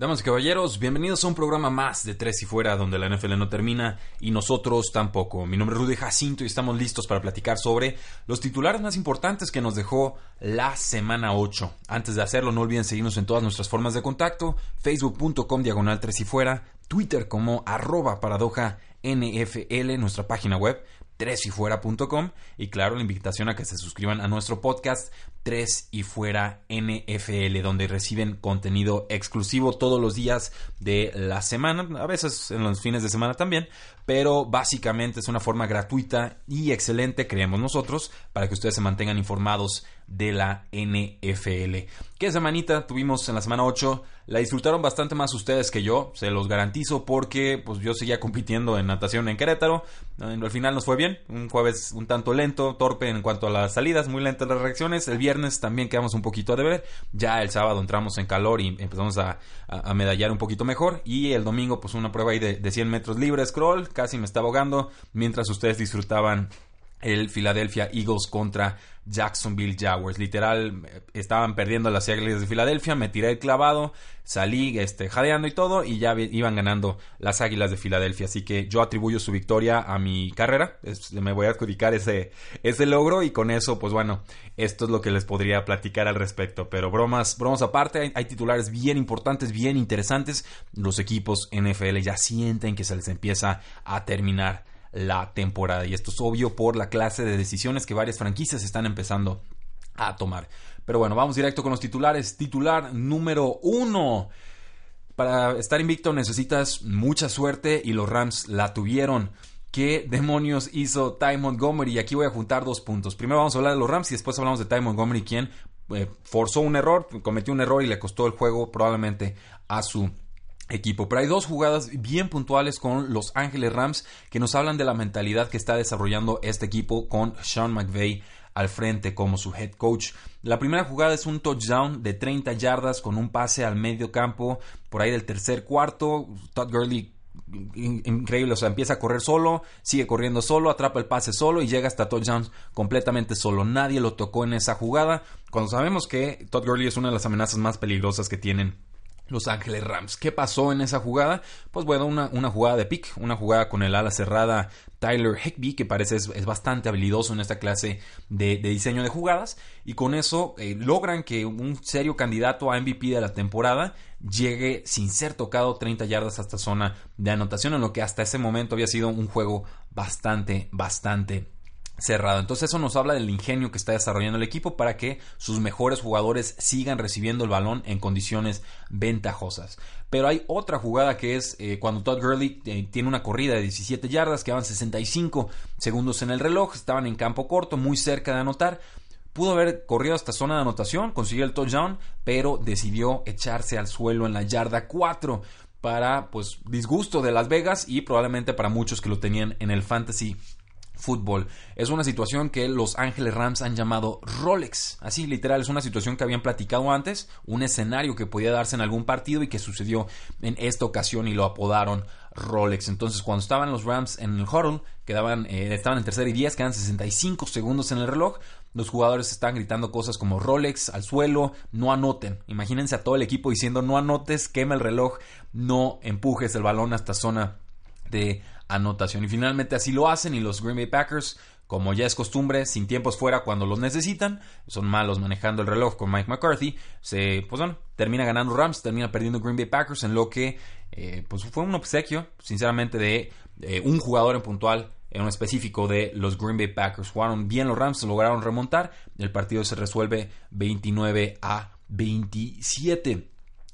Damas y caballeros, bienvenidos a un programa más de Tres y Fuera, donde la NFL no termina y nosotros tampoco. Mi nombre es Rudy Jacinto y estamos listos para platicar sobre los titulares más importantes que nos dejó la semana 8. Antes de hacerlo, no olviden seguirnos en todas nuestras formas de contacto, facebook.com diagonal Tres y Fuera, Twitter como arroba paradoja NFL, nuestra página web, tresyfuera.com y claro, la invitación a que se suscriban a nuestro podcast 3 y fuera NFL, donde reciben contenido exclusivo todos los días de la semana, a veces en los fines de semana también, pero básicamente es una forma gratuita y excelente, creemos nosotros, para que ustedes se mantengan informados de la NFL. ¿Qué semanita tuvimos en la semana 8? La disfrutaron bastante más ustedes que yo, se los garantizo, porque pues yo seguía compitiendo en natación en Querétaro. Al final nos fue bien, un jueves un tanto lento, torpe en cuanto a las salidas, muy lentas las reacciones. El viernes también quedamos un poquito a deber. Ya el sábado entramos en calor y empezamos a, medallar un poquito mejor. Y el domingo, pues una prueba ahí de, de 100 metros libre, scroll, casi me estaba ahogando, mientras ustedes disfrutaban el Philadelphia Eagles contra Jacksonville Jaguars. Literal, estaban perdiendo las Águilas de Filadelfia, me tiré el clavado, salí este, jadeando y todo, y ya iban ganando las Águilas de Filadelfia. Así que yo atribuyo su victoria a mi carrera, me voy a adjudicar ese, ese logro, y con eso, pues bueno, esto es lo que les podría platicar al respecto. Pero bromas, bromas aparte, hay, hay titulares bien importantes, bien interesantes. Los equipos NFL ya sienten que se les empieza a terminar la temporada. Y esto es obvio por la clase de decisiones que varias franquicias están empezando a tomar. Pero bueno, vamos directo con los titulares. Titular número uno. Para estar invicto necesitas mucha suerte y los Rams la tuvieron. ¿Qué demonios hizo Ty Montgomery? Y aquí voy a juntar dos puntos. Primero vamos a hablar de los Rams y después hablamos de Ty Montgomery, quien eh, forzó un error, cometió un error y le costó el juego probablemente a su equipo. Pero hay dos jugadas bien puntuales con Los Ángeles Rams que nos hablan de la mentalidad que está desarrollando este equipo con Sean McVay al frente como su head coach. La primera jugada es un touchdown de 30 yardas con un pase al medio campo por ahí del tercer cuarto. Todd Gurley increíble, o sea, empieza a correr solo, sigue corriendo solo, atrapa el pase solo y llega hasta touchdowns completamente solo. Nadie lo tocó en esa jugada. Cuando sabemos que Todd Gurley es una de las amenazas más peligrosas que tienen los Ángeles Rams. ¿Qué pasó en esa jugada? Pues bueno, una, una jugada de pick, una jugada con el ala cerrada Tyler Higbee, que parece es, bastante habilidoso en esta clase de, diseño de jugadas, y con eso eh, logran que un serio candidato a MVP de la temporada llegue sin ser tocado 30 yardas hasta zona de anotación, en lo que hasta ese momento había sido un juego bastante, bastante cerrado. Entonces eso nos habla del ingenio que está desarrollando el equipo para que sus mejores jugadores sigan recibiendo el balón en condiciones ventajosas. Pero hay otra jugada que es eh, cuando Todd Gurley eh, tiene una corrida de 17 yardas, quedaban 65 segundos en el reloj, estaban en campo corto, muy cerca de anotar. Pudo haber corrido hasta zona de anotación, consiguió el touchdown, pero decidió echarse al suelo en la yarda 4 para pues disgusto de Las Vegas y probablemente para muchos que lo tenían en el fantasy fútbol. Es una situación que los Ángeles Rams han llamado Rolex. Así, literal, es una situación que habían platicado antes, un escenario que podía darse en algún partido y que sucedió en esta ocasión y lo apodaron Rolex. Entonces, cuando estaban los Rams en el huddle, quedaban, eh, estaban en tercera y diez, quedan 65 segundos en el reloj. Los jugadores estaban gritando cosas como Rolex al suelo, no anoten. Imagínense a todo el equipo diciendo no anotes, quema el reloj, no empujes el balón hasta zona de anotación. Y finalmente así lo hacen y los Green Bay Packers, como ya es costumbre, sin tiempos fuera cuando los necesitan, son malos manejando el reloj con Mike McCarthy, se, pues bueno, termina ganando Rams, termina perdiendo Green Bay Packers en lo que eh, pues fue un obsequio, sinceramente, de un jugador en puntual en un específico de los Green Bay Packers. Jugaron bien los Rams, lograron remontar. El partido se resuelve 29 a 27.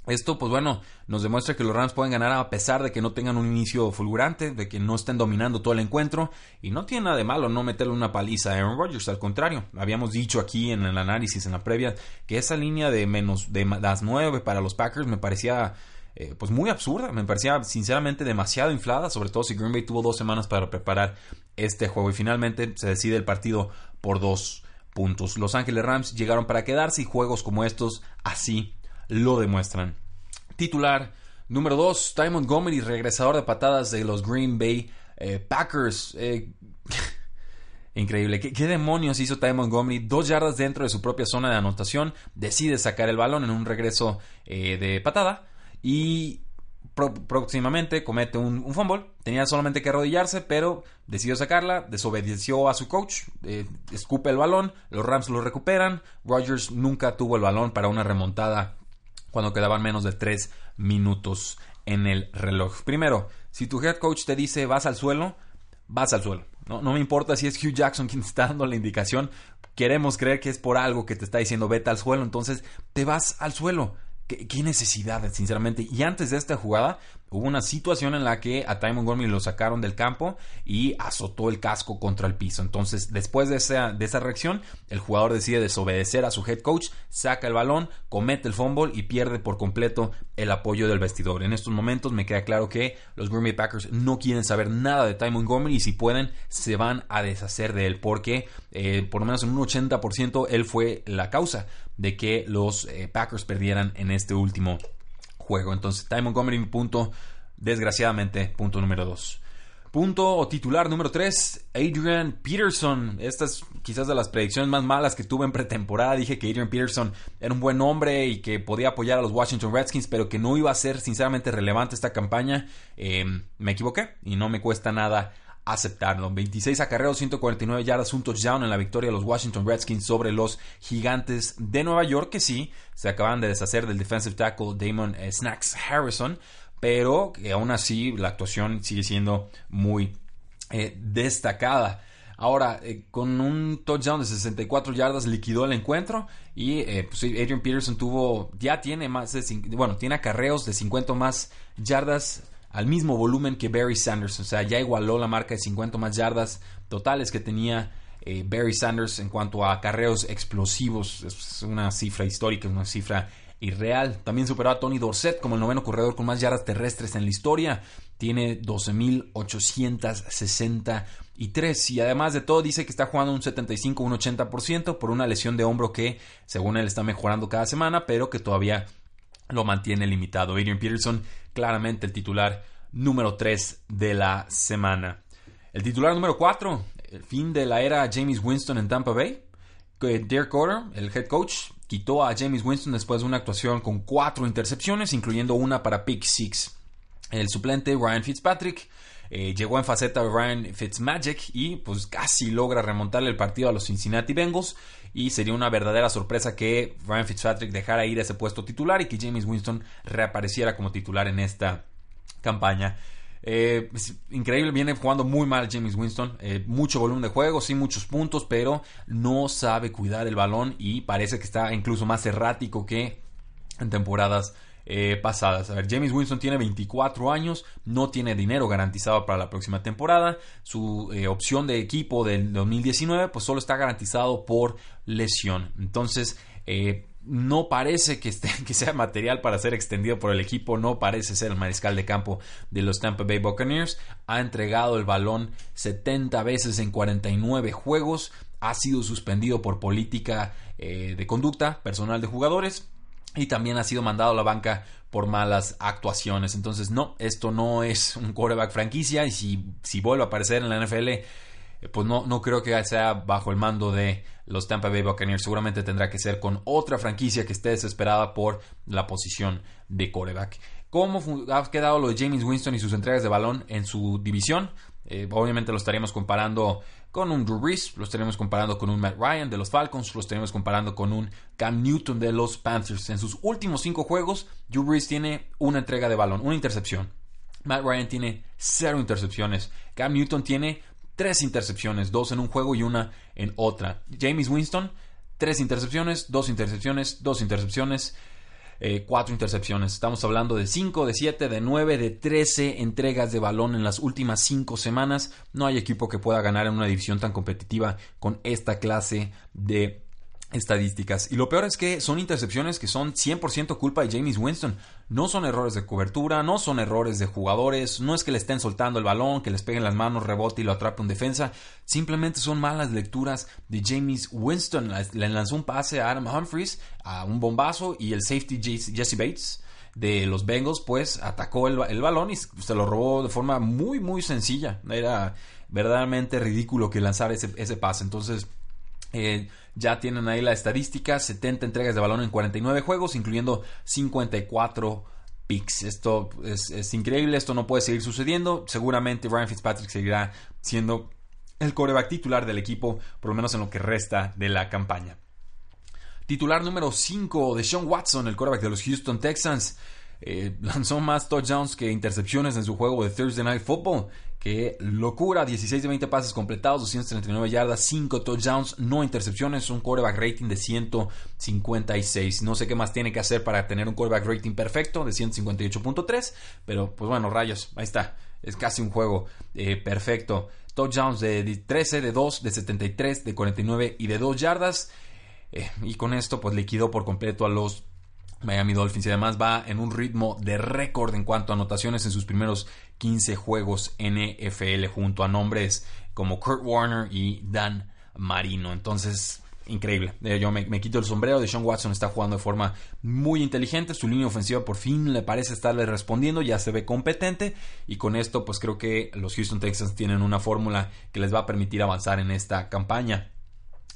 Esto, pues bueno, nos demuestra que los Rams pueden ganar a pesar de que no tengan un inicio fulgurante, de que no estén dominando todo el encuentro. Y no tiene nada de malo no meterle una paliza a Aaron Rodgers, al contrario. Habíamos dicho aquí en el análisis, en la previa, que esa línea de menos de las 9 para los Packers me parecía eh, pues muy absurda, me parecía sinceramente demasiado inflada, sobre todo si Green Bay tuvo dos semanas para preparar este juego y finalmente se decide el partido por dos puntos. Los Ángeles Rams llegaron para quedarse y juegos como estos así lo demuestran. Titular número 2, Ty Montgomery, regresador de patadas de los Green Bay eh, Packers. Eh, increíble. ¿Qué, demonios hizo Ty Montgomery? Dos yardas dentro de su propia zona de anotación. Decide sacar el balón en un regreso eh, de patada. Y próximamente comete un, fumble. Tenía solamente que arrodillarse, pero decidió sacarla. Desobedeció a su coach. escupe el balón. Los Rams lo recuperan. Rodgers nunca tuvo el balón para una remontada cuando quedaban menos de 3 minutos en el reloj. Primero, si tu head coach te dice vas al suelo, vas al suelo. No, no me importa si es Hugh Jackson quien te está dando la indicación. Queremos creer que es por algo que te está diciendo vete al suelo. Entonces te vas al suelo. ¿Qué, necesidad, sinceramente? Y antes de esta jugada, hubo una situación en la que a Ty Montgomery lo sacaron del campo y azotó el casco contra el piso. Entonces, después de esa, de esa reacción, el jugador decide desobedecer a su head coach, saca el balón, comete el fumble y pierde por completo el apoyo del vestidor. En estos momentos me queda claro que los Green Bay Packers no quieren saber nada de Ty Montgomery y si pueden, se van a deshacer de él porque eh, por lo menos en un 80% él fue la causa de que los eh, Packers perdieran en este último juego. Entonces, Ty Montgomery, punto, desgraciadamente, punto número 2. Punto o titular número 3, Adrian Peterson. Esta es quizás de las predicciones más malas que tuve en pretemporada. Dije que Adrian Peterson era un buen hombre y que podía apoyar a los Washington Redskins, pero que no iba a ser sinceramente relevante esta campaña. Eh, me equivoqué y no me cuesta nada aceptarlo. 26 acarreos, 149 yardas, un touchdown en la victoria de los Washington Redskins sobre los Gigantes de Nueva York, que sí, se acaban de deshacer del defensive tackle Damon eh, Snacks Harrison, pero que aún así la actuación sigue siendo muy eh, destacada. Ahora, eh, con un touchdown de 64 yardas liquidó el encuentro y pues, Adrian Peterson tuvo, ya tiene más de, bueno, tiene acarreos de 50 más yardas al mismo volumen que Barry Sanders. O sea, ya igualó la marca de 50 más yardas totales que tenía eh, Barry Sanders en cuanto a carreos explosivos. Es una cifra histórica, una cifra irreal. También superó a Tony Dorsett como el noveno corredor con más yardas terrestres en la historia. Tiene 12.863 y además de todo dice que está jugando un 75, un 80% por una lesión de hombro que según él está mejorando cada semana, pero que todavía lo mantiene limitado. Adrian Peterson, claramente el titular número 3 de la semana. El titular número 4, el fin de la era James Winston en Tampa Bay. Derek Carter, el head coach, quitó a James Winston después de una actuación con cuatro intercepciones, incluyendo una para pick six. El suplente Ryan Fitzpatrick eh, llegó en faceta Ryan Fitzmagic y pues casi logra remontarle el partido a los Cincinnati Bengals y sería una verdadera sorpresa que Ryan Fitzpatrick dejara ir ese puesto titular y que James Winston reapareciera como titular en esta campaña. Eh, increíble, viene jugando muy mal James Winston. Eh, mucho volumen de juego, sí, muchos puntos, pero no sabe cuidar el balón y parece que está incluso más errático que en temporadas eh, pasadas. A ver, James Winston tiene 24 años, no tiene dinero garantizado para la próxima temporada. Su eh, opción de equipo del 2019, pues solo está garantizado por lesión. Entonces, eh, no parece que, esté, que sea material para ser extendido por el equipo, no parece ser el mariscal de campo de los Tampa Bay Buccaneers. Ha entregado el balón 70 veces en 49 juegos, ha sido suspendido por política de conducta personal de jugadores y también ha sido mandado a la banca por malas actuaciones. Entonces, no, esto no es un quarterback franquicia y si, si vuelve a aparecer en la NFL, eh, pues no, no creo que sea bajo el mando de los Tampa Bay Buccaneers. Seguramente tendrá que ser con otra franquicia que esté desesperada por la posición de quarterback. ¿Cómo ha quedado lo de James Winston y sus entregas de balón en su división? Eh, obviamente lo estaríamos comparando con un Drew Brees, lo estaríamos comparando con un Matt Ryan de los Falcons, lo estaríamos comparando con un Cam Newton de los Panthers. En sus últimos cinco juegos, Drew Brees tiene una entrega de balón, una intercepción. Matt Ryan tiene cero intercepciones. Cam Newton tiene tres intercepciones, dos en un juego y una en otra. James Winston, tres intercepciones, dos intercepciones, dos intercepciones. Eh, cuatro intercepciones. Estamos hablando de 5, de 7, de 9, de 13 entregas de balón en las últimas 5 semanas. No hay equipo que pueda ganar en una división tan competitiva con esta clase de estadísticas. Y lo peor es que son intercepciones que son 100% culpa de James Winston. No son errores de cobertura, no son errores de jugadores, no es que le estén soltando el balón, que les peguen las manos, rebote y lo atrape un defensa. Simplemente son malas lecturas de James Winston. Le lanzó un pase a Adam Humphries, a un bombazo, y el safety Jesse Bates de los Bengals, pues atacó el, el balón y se lo robó de forma muy, muy sencilla. Era verdaderamente ridículo que lanzara ese, ese pase. Entonces, eh, ya tienen ahí la estadística, 70 entregas de balón en 49 juegos, incluyendo 54 picks. Esto es, increíble, esto no puede seguir sucediendo. Seguramente Ryan Fitzpatrick seguirá siendo el coreback titular del equipo, por lo menos en lo que resta de la campaña. Titular número 5 de Sean Watson, el coreback de los Houston Texans. Eh, lanzó más touchdowns que intercepciones en su juego de Thursday Night Football. Qué locura, 16 de 20 pases completados, 239 yardas, 5 touchdowns, no intercepciones, un quarterback rating de 156. No sé qué más tiene que hacer para tener un quarterback rating perfecto de 158.3, pero pues bueno, rayos, ahí está, es casi un juego eh, perfecto. Touchdowns de 13, de 2, de 73, de 49 y de 2 yardas. Eh, y con esto pues liquidó por completo a los Miami Dolphins y además va en un ritmo de récord en cuanto a anotaciones en sus primeros 15 juegos NFL junto a nombres como Kurt Warner y Dan Marino. Entonces, increíble. Eh, yo me, quito el sombrero. De Sean Watson está jugando de forma muy inteligente. Su línea ofensiva por fin le parece estarle respondiendo. Ya se ve competente. Y con esto, pues creo que los Houston Texans tienen una fórmula que les va a permitir avanzar en esta campaña.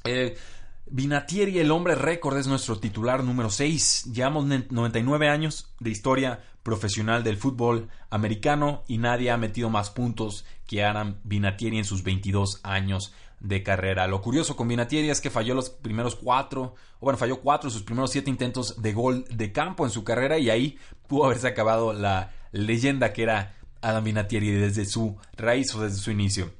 Eh, Vinatieri, el hombre récord, es nuestro titular número 6. Llevamos 99 años de historia profesional del fútbol americano y nadie ha metido más puntos que Adam Vinatieri en sus 22 años de carrera. Lo curioso con Vinatieri es que falló los primeros cuatro, o bueno, falló cuatro de sus primeros siete intentos de gol de campo en su carrera y ahí pudo haberse acabado la leyenda que era Adam Vinatieri desde su raíz o desde su inicio.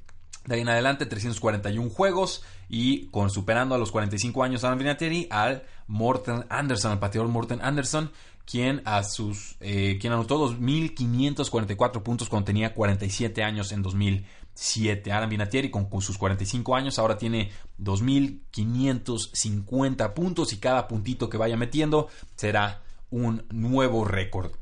De ahí en adelante, 341 juegos y superando a los 45 años Adam Vinatieri al Morten Anderson, al pateador Morten Anderson, quien a sus eh, quien anotó 2544 puntos cuando tenía 47 años en 2007. Adam Vinatieri con, con sus 45 años ahora tiene 2550 puntos y cada puntito que vaya metiendo será un nuevo récord.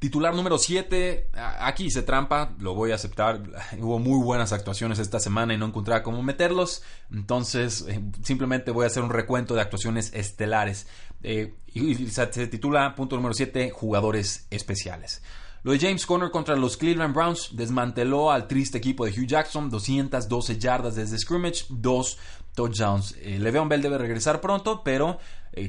Titular número 7, aquí se trampa, lo voy a aceptar. Hubo muy buenas actuaciones esta semana y no encontraba cómo meterlos. Entonces, eh, simplemente voy a hacer un recuento de actuaciones estelares. Eh, y, se titula, punto número 7, jugadores especiales. Lo de James Conner contra los Cleveland Browns desmanteló al triste equipo de Hugh Jackson, 212 yardas desde scrimmage, 2 touchdowns. Eh, Le'Veon Bell debe regresar pronto, pero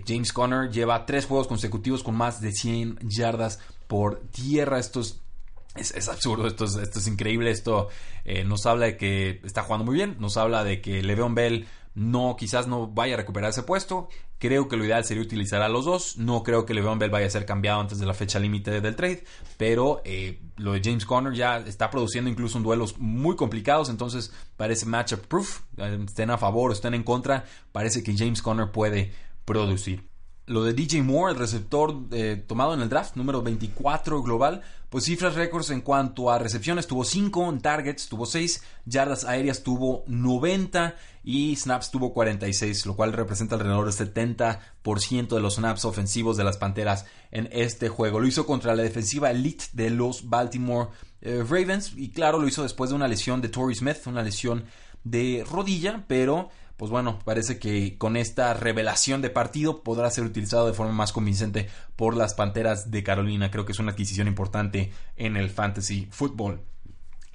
James Conner lleva 3 juegos consecutivos con más de 100 yardas por tierra. Esto es, absurdo, esto es, increíble. Esto eh, nos habla de que está jugando muy bien, nos habla de que Le'Veon Bell no, quizás no vaya a recuperar ese puesto. Creo que lo ideal sería utilizar a los dos. No creo que Le'Veon Bell vaya a ser cambiado antes de la fecha límite del trade. Pero eh, lo de James Conner ya está produciendo incluso en duelos muy complicados. Entonces parece matchup proof. Estén a favor o estén en contra. Parece que James Conner puede producir lo de DJ Moore, el receptor eh, tomado en el draft, número 24 global, pues cifras récords en cuanto a recepciones, tuvo 5, targets tuvo 6, yardas aéreas tuvo 90 y snaps tuvo 46, lo cual representa alrededor del 70% de los snaps ofensivos de las Panteras en este juego. Lo hizo contra la defensiva elite de los Baltimore eh, Ravens y claro, lo hizo después de una lesión de Torrey Smith, una lesión de rodilla, pero pues bueno, parece que con esta revelación de partido podrá ser utilizado de forma más convincente por las Panteras de Carolina. Creo que es una adquisición importante en el fantasy football.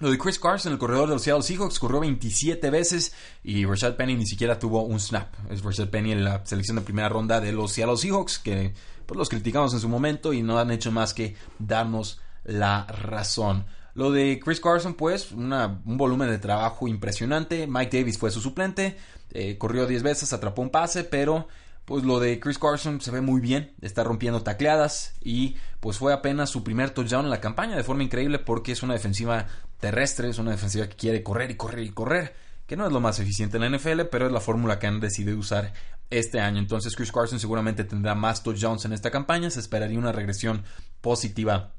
Lo de Chris Carson, el corredor de los Seattle Seahawks, corrió 27 veces y Rashad Penny ni siquiera tuvo un snap. Es Rashad Penny en la selección de primera ronda de los Seattle Seahawks, que pues, los criticamos en su momento y no han hecho más que darnos la razón. Lo de Chris Carson, pues, un volumen de trabajo impresionante. Mike Davis fue su suplente. Eh, corrió 10 veces, atrapó un pase, pero pues lo de Chris Carson se ve muy bien, está rompiendo tacleadas y pues fue apenas su primer touchdown en la campaña de forma increíble porque es una defensiva terrestre, es una defensiva que quiere correr y correr y correr que no es lo más eficiente en la NFL, pero es la fórmula que han decidido usar este año. Entonces Chris Carson seguramente tendrá más touchdowns en esta campaña, se esperaría una regresión positiva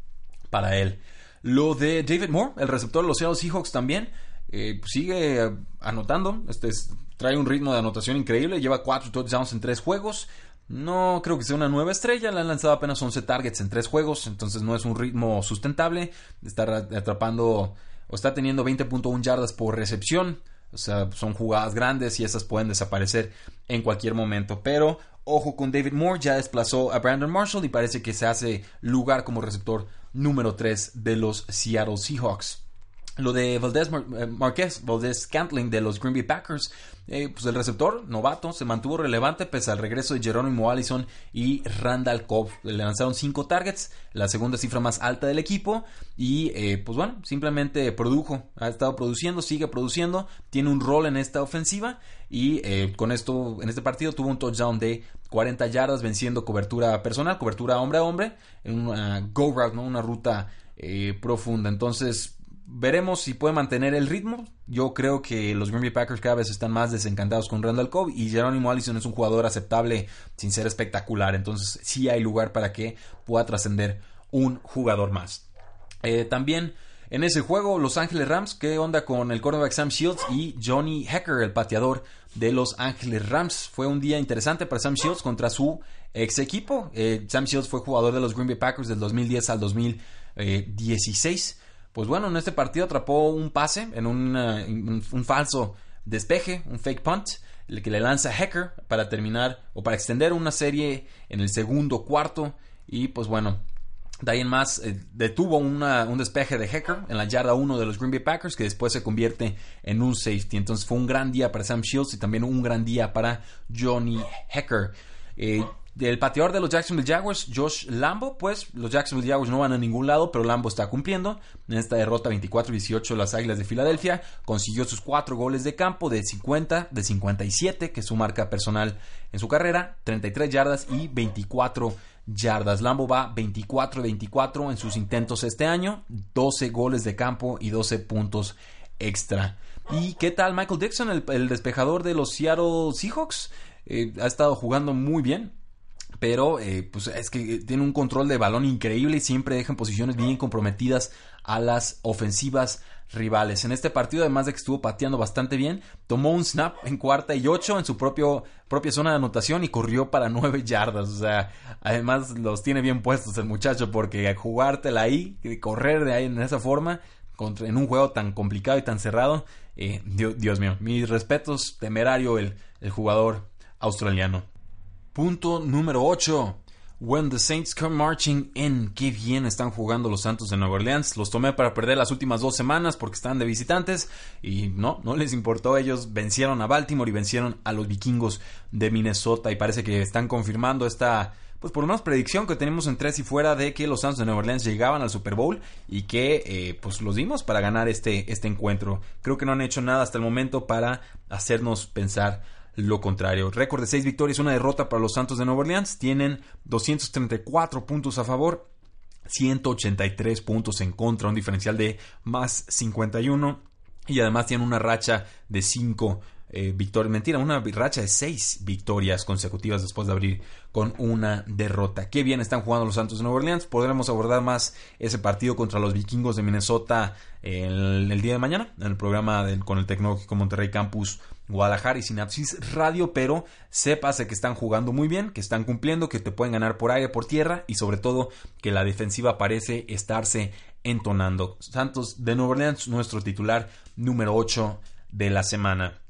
para él. Lo de David Moore, el receptor de los Seattle Seahawks también, eh, sigue anotando, este trae un ritmo de anotación increíble, lleva cuatro touchdowns en tres juegos. No creo que sea una nueva estrella, le han lanzado apenas 11 targets en tres juegos, entonces no es un ritmo sustentable. Está atrapando o está teniendo 20.1 yardas por recepción. O sea, son jugadas grandes y esas pueden desaparecer en cualquier momento. Pero ojo con David Moore, ya desplazó a Brandon Marshall y parece que se hace lugar como receptor número 3 de los Seattle Seahawks. Lo de Valdez eh, Marquez, Valdez Scantling de los Green Bay Packers, eh, pues el receptor novato se mantuvo relevante pese al regreso de Jerónimo Allison y Randall Cobb. Le lanzaron 5 targets, la segunda cifra más alta del equipo. Y eh, pues bueno, simplemente produjo, ha estado produciendo, sigue produciendo, tiene un rol en esta ofensiva. Y con esto, en este partido tuvo un touchdown de 40 yardas, venciendo cobertura personal, cobertura hombre a hombre, en una go route, ¿no? una ruta profunda. Entonces, veremos si puede mantener el ritmo. Yo creo que los Green Bay Packers cada vez están más desencantados con Randall Cobb y Jerónimo Allison es un jugador aceptable sin ser espectacular. Entonces sí hay lugar para que pueda trascender un jugador más. Eh, también en ese juego, Los Ángeles Rams, ¿qué onda con el cornerback Sam Shields y Johnny Hecker, el pateador de Los Ángeles Rams? Fue un día interesante para Sam Shields contra su ex equipo. Eh, Sam Shields fue jugador de los Green Bay Packers del 2010 al 2016 pues bueno, en este partido atrapó un pase en un, falso despeje, un fake punt, que le lanza Hecker para terminar o para extender una serie en el segundo cuarto. Y pues bueno, de ahí más eh, detuvo un despeje de Hecker en la yarda 1 de los Green Bay Packers que después se convierte en un safety. Entonces fue un gran día para Sam Shields y también un gran día para Johnny Hecker. Eh, del pateador de los Jacksonville Jaguars, Josh Lambo, pues los Jacksonville Jaguars no van a ningún lado, pero Lambo está cumpliendo. En esta derrota 24-18 las Águilas de Filadelfia consiguió sus cuatro goles de campo de 50, de 57, que es su marca personal en su carrera, 33 yardas y 24 yardas. Lambo va 24-24 en sus intentos este año, 12 goles de campo y 12 puntos extra. ¿Y qué tal Michael Dixon, el, despejador de los Seattle Seahawks? Eh, ha estado jugando muy bien pero eh, pues es que tiene un control de balón increíble y siempre deja en posiciones bien comprometidas a las ofensivas rivales. En este partido, además de que estuvo pateando bastante bien, tomó un snap en cuarta y ocho en su propio, propia zona de anotación y corrió para nueve yardas. O sea, además los tiene bien puestos el muchacho porque jugártela ahí, correr de ahí en esa forma, contra, en un juego tan complicado y tan cerrado, eh, Dios, mío, mis respetos, temerario el, el jugador australiano. Punto número 8. When the Saints come marching in. Qué bien están jugando los Santos de Nueva Orleans. Los tomé para perder las últimas dos semanas porque están de visitantes. Y no, no les importó. Ellos vencieron a Baltimore y vencieron a los vikingos de Minnesota. Y parece que están confirmando esta, pues por lo menos predicción que tenemos en tres y fuera de que los Santos de Nueva Orleans llegaban al Super Bowl y que eh, pues los dimos para ganar este, este encuentro. Creo que no han hecho nada hasta el momento para hacernos pensar lo contrario. Récord de 6 victorias, una derrota para los Santos de Nueva Orleans. Tienen 234 puntos a favor, 183 puntos en contra, un diferencial de más 51. Y además tienen una racha de 5 eh, victorias. Mentira, una racha de 6 victorias consecutivas después de abrir con una derrota. Qué bien están jugando los Santos de Nueva Orleans. Podremos abordar más ese partido contra los vikingos de Minnesota el, el día de mañana en el programa con el Tecnológico Monterrey Campus Guadalajara y Sinapsis Radio, pero sépase que están jugando muy bien, que están cumpliendo, que te pueden ganar por aire, por tierra y sobre todo que la defensiva parece estarse entonando. Santos de Nueva Orleans, nuestro titular número 8 de la semana.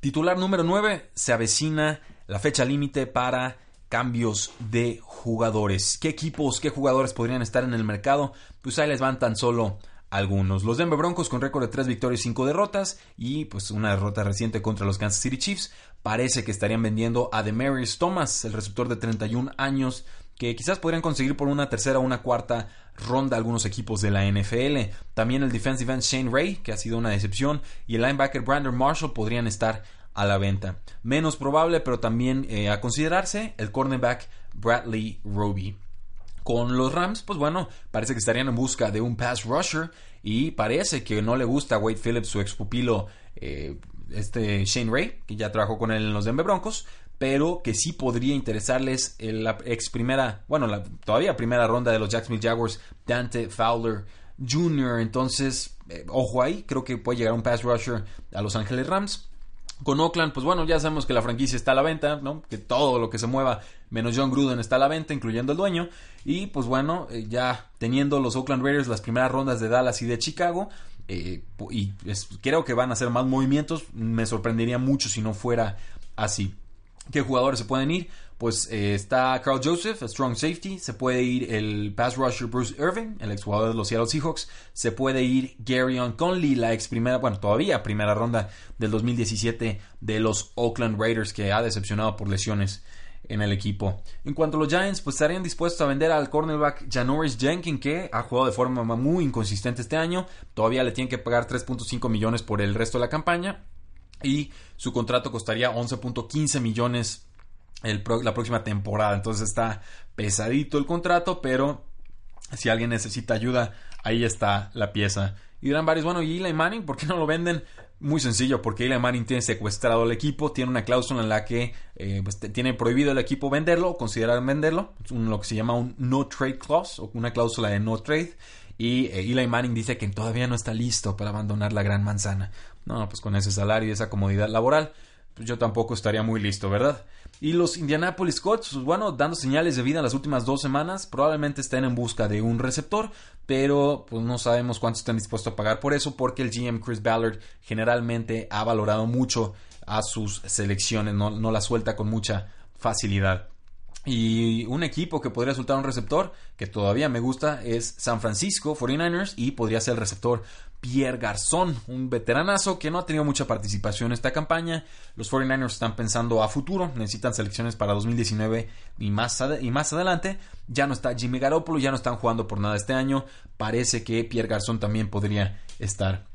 Titular número 9, se avecina la fecha límite para cambios de jugadores. ¿Qué equipos, qué jugadores podrían estar en el mercado? Pues ahí les van tan solo algunos. Los Denver Broncos con récord de 3 victorias y 5 derrotas y pues una derrota reciente contra los Kansas City Chiefs. Parece que estarían vendiendo a Demarius Thomas, el receptor de 31 años, que quizás podrían conseguir por una tercera o una cuarta ronda algunos equipos de la NFL. También el defensive end Shane Ray, que ha sido una decepción, y el linebacker Brandon Marshall podrían estar a la venta. Menos probable, pero también eh, a considerarse, el cornerback Bradley Roby. Con los Rams, pues bueno, parece que estarían en busca de un pass rusher y parece que no le gusta a Wade Phillips, su ex pupilo eh, este Shane Ray, que ya trabajó con él en los Denver Broncos, pero que sí podría interesarles en la ex primera, bueno, la todavía primera ronda de los Jacksonville Jaguars, Dante Fowler Jr. Entonces, eh, ojo ahí, creo que puede llegar un pass rusher a Los Ángeles Rams. Con Oakland, pues bueno, ya sabemos que la franquicia está a la venta, ¿no? Que todo lo que se mueva, menos John Gruden, está a la venta, incluyendo el dueño. Y pues bueno, eh, ya teniendo los Oakland Raiders las primeras rondas de Dallas y de Chicago, eh, y creo que van a hacer más movimientos, me sorprendería mucho si no fuera así. ¿Qué jugadores se pueden ir? Pues eh, está Carl Joseph, strong safety. Se puede ir el pass rusher Bruce Irving, el exjugador de los Seattle Seahawks. Se puede ir Gary Conley, la ex primera, bueno, todavía primera ronda del 2017 de los Oakland Raiders, que ha decepcionado por lesiones en el equipo. En cuanto a los Giants, pues estarían dispuestos a vender al cornerback Janoris Jenkins, que ha jugado de forma muy inconsistente este año. Todavía le tienen que pagar 3.5 millones por el resto de la campaña y su contrato costaría 11.15 millones la próxima temporada. Entonces está pesadito el contrato, pero si alguien necesita ayuda, ahí está la pieza. Y dirán varios, bueno, ¿y Eli Manning? ¿Por qué no lo venden? Muy sencillo, porque Eli Manning tiene secuestrado el equipo, tiene una cláusula en la que eh, pues, tiene prohibido el equipo venderlo, considerar venderlo, lo que se llama un no trade clause o una cláusula de no trade. Y eh, Eli Manning dice que todavía no está listo para abandonar la gran manzana. No, pues con ese salario y esa comodidad laboral, pues yo tampoco estaría muy listo, ¿verdad? Y los Indianapolis Colts, pues bueno, dando señales de vida en las últimas dos semanas, probablemente estén en busca de un receptor, pero pues no sabemos cuánto están dispuestos a pagar por eso, porque el GM Chris Ballard generalmente ha valorado mucho a sus selecciones, no, no la suelta con mucha facilidad. Y un equipo que podría resultar un receptor que todavía me gusta es San Francisco 49ers y podría ser el receptor Pierre Garzón, un veteranazo que no ha tenido mucha participación en esta campaña. Los 49ers están pensando a futuro, necesitan selecciones para 2019 y más, y más adelante. Ya no está Jimmy Garoppolo, ya no están jugando por nada este año. Parece que Pierre Garzón también podría estar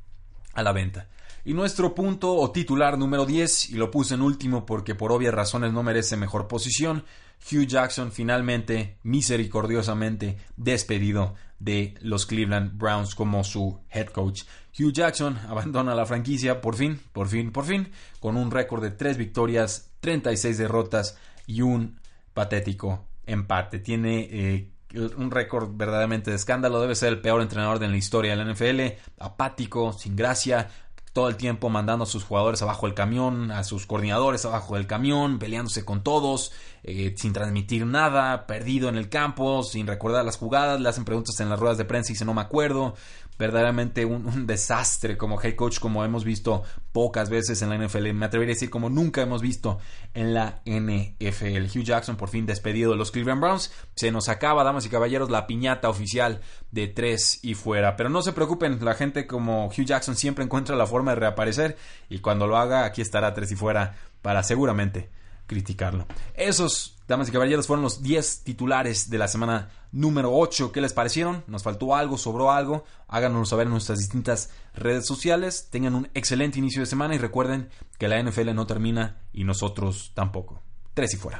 a la venta. Y nuestro punto o titular número 10, y lo puse en último porque por obvias razones no merece mejor posición, Hugh Jackson finalmente, misericordiosamente, despedido de los Cleveland Browns como su head coach. Hugh Jackson abandona la franquicia por fin, por fin, por fin, con un récord de 3 victorias, 36 derrotas y un patético empate. Tiene eh, un récord verdaderamente de escándalo. Debe ser el peor entrenador de la historia de la NFL. Apático, sin gracia, todo el tiempo mandando a sus jugadores abajo del camión, a sus coordinadores abajo del camión, peleándose con todos, eh, sin transmitir nada, perdido en el campo, sin recordar las jugadas, le hacen preguntas en las ruedas de prensa y dice no me acuerdo, verdaderamente un, desastre como head coach como hemos visto pocas veces en la NFL, me atrevería a decir como nunca hemos visto en la NFL. Hugh Jackson por fin despedido de los Cleveland Browns, se nos acaba, damas y caballeros, la piñata oficial de tres y fuera, pero no se preocupen, la gente como Hugh Jackson siempre encuentra la forma de reaparecer y cuando lo haga aquí estará tres y fuera para seguramente criticarlo. Esos, damas y caballeros, fueron los 10 titulares de la semana número 8. ¿Qué les parecieron? ¿Nos faltó algo? ¿Sobró algo? Háganoslo saber en nuestras distintas redes sociales. Tengan un excelente inicio de semana y recuerden que la NFL no termina y nosotros tampoco. Tres y fuera.